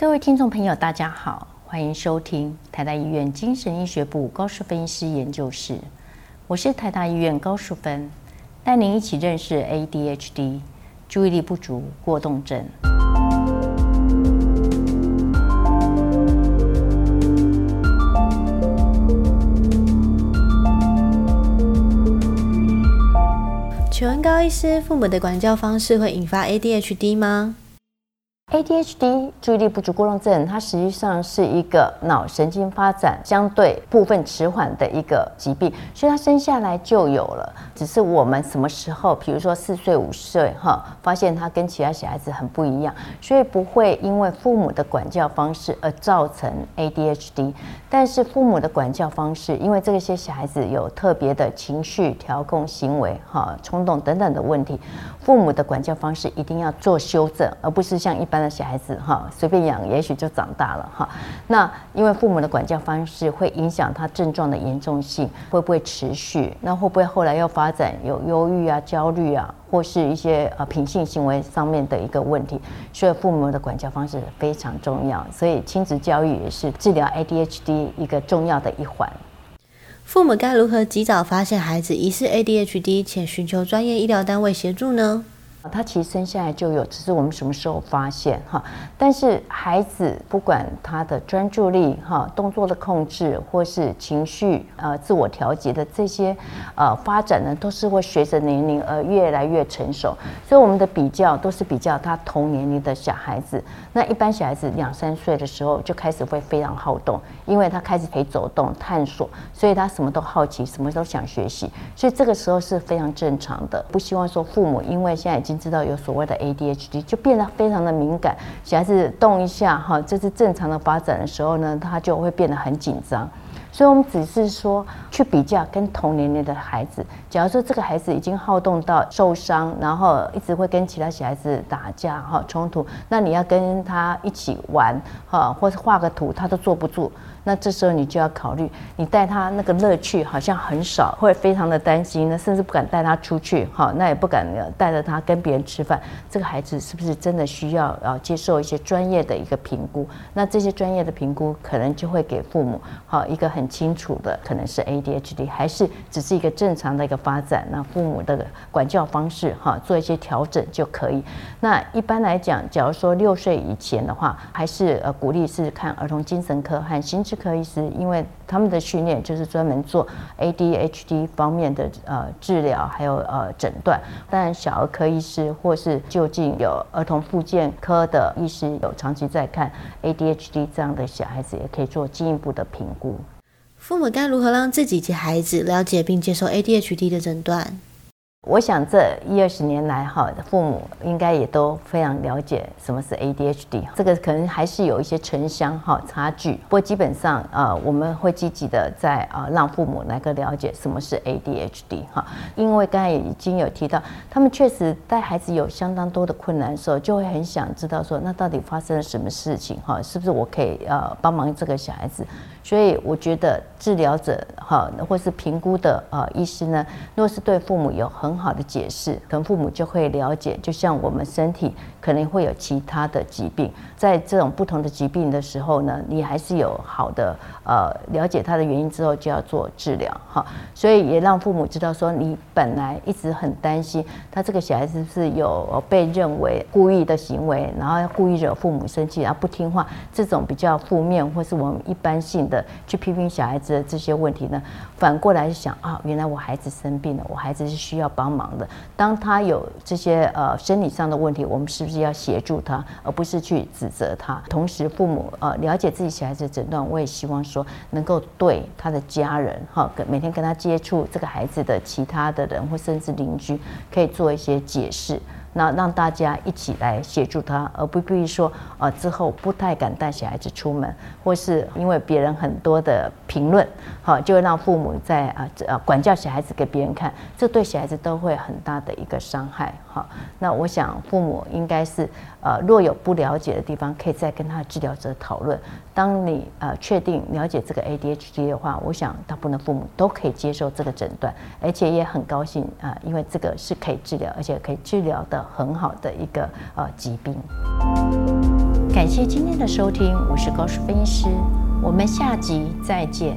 各位听众朋友，大家好，欢迎收听台大医院精神医学部高淑芬医师研究室，我是台大医院高淑芬，带您一起认识 ADHD 注意力不足过动症。请问高医师，父母的管教方式会引发 ADHD 吗？ADHD 注意力不足过动症，它实际上是一个脑神经发展相对部分迟缓的一个疾病，所以它生下来就有了，只是我们什么时候，比如说四岁五岁哈，发现他跟其他小孩子很不一样，所以不会因为父母的管教方式而造成 ADHD。但是父母的管教方式，因为这些小孩子有特别的情绪调控行为哈、冲动等等的问题，父母的管教方式一定要做修正，而不是像一般。的小孩子哈，随便养，也许就长大了哈。那因为父母的管教方式会影响他症状的严重性，会不会持续？那会不会后来要发展有忧郁啊、焦虑啊，或是一些呃品性行为上面的一个问题？所以父母的管教方式非常重要。所以亲子教育也是治疗 ADHD 一个重要的一环。父母该如何及早发现孩子疑似 ADHD，且寻求专业医疗单位协助呢？他其实生下来就有，只是我们什么时候发现哈？但是孩子不管他的专注力哈、动作的控制，或是情绪呃自我调节的这些呃发展呢，都是会随着年龄而越来越成熟。所以我们的比较都是比较他同年龄的小孩子。那一般小孩子两三岁的时候就开始会非常好动，因为他开始可以走动探索，所以他什么都好奇，什么都想学习。所以这个时候是非常正常的。不希望说父母因为现在知道有所谓的 ADHD，就变得非常的敏感。小孩子动一下，哈，这是正常的发展的时候呢，他就会变得很紧张。所以，我们只是说去比较跟同年龄的孩子。假如说这个孩子已经好动到受伤，然后一直会跟其他小孩子打架、哈冲突，那你要跟他一起玩，哈，或者画个图，他都坐不住。那这时候你就要考虑，你带他那个乐趣好像很少，会非常的担心，那甚至不敢带他出去，哈，那也不敢带着他跟别人吃饭。这个孩子是不是真的需要啊接受一些专业的一个评估？那这些专业的评估可能就会给父母好一个很很清楚的，可能是 ADHD，还是只是一个正常的一个发展？那父母的管教方式哈做一些调整就可以。那一般来讲，假如说六岁以前的话，还是呃鼓励是看儿童精神科和心。智科医师，因为他们的训练就是专门做 ADHD 方面的呃治疗，还有呃诊断。当然，小儿科医师或是就近有儿童复健科的医师有长期在看 ADHD 这样的小孩子，也可以做进一步的评估。父母该如何让自己及孩子了解并接受 ADHD 的诊断？我想这一二十年来，哈，父母应该也都非常了解什么是 ADHD。这个可能还是有一些城乡哈差距，不过基本上，呃，我们会积极的在啊让父母来个了解什么是 ADHD 哈。因为刚才已经有提到，他们确实带孩子有相当多的困难的时候，就会很想知道说，那到底发生了什么事情哈？是不是我可以呃帮忙这个小孩子？所以我觉得治疗者哈，或是评估的呃医师呢，若是对父母有很很好的解释，可能父母就会了解。就像我们身体可能会有其他的疾病，在这种不同的疾病的时候呢，你还是有好的呃了解它的原因之后，就要做治疗哈。所以也让父母知道说，你本来一直很担心他这个小孩子是有被认为故意的行为，然后故意惹父母生气，然后不听话，这种比较负面或是我们一般性。的去批评小孩子的这些问题呢，反过来想啊，原来我孩子生病了，我孩子是需要帮忙的。当他有这些呃生理上的问题，我们是不是要协助他，而不是去指责他？同时，父母呃了解自己小孩子的诊断，我也希望说能够对他的家人哈，跟每天跟他接触这个孩子的其他的人或甚至邻居，可以做一些解释。那让大家一起来协助他，而不必说啊之后不太敢带小孩子出门，或是因为别人很多的评论，好就会让父母在啊呃管教小孩子给别人看，这对小孩子都会很大的一个伤害。好，那我想父母应该是呃若有不了解的地方，可以再跟他治疗者讨论。当你呃确定了解这个 ADHD 的话，我想大部分的父母都可以接受这个诊断，而且也很高兴啊，因为这个是可以治疗，而且可以治疗的很好的一个呃疾病。感谢今天的收听，我是高淑分析师，我们下集再见。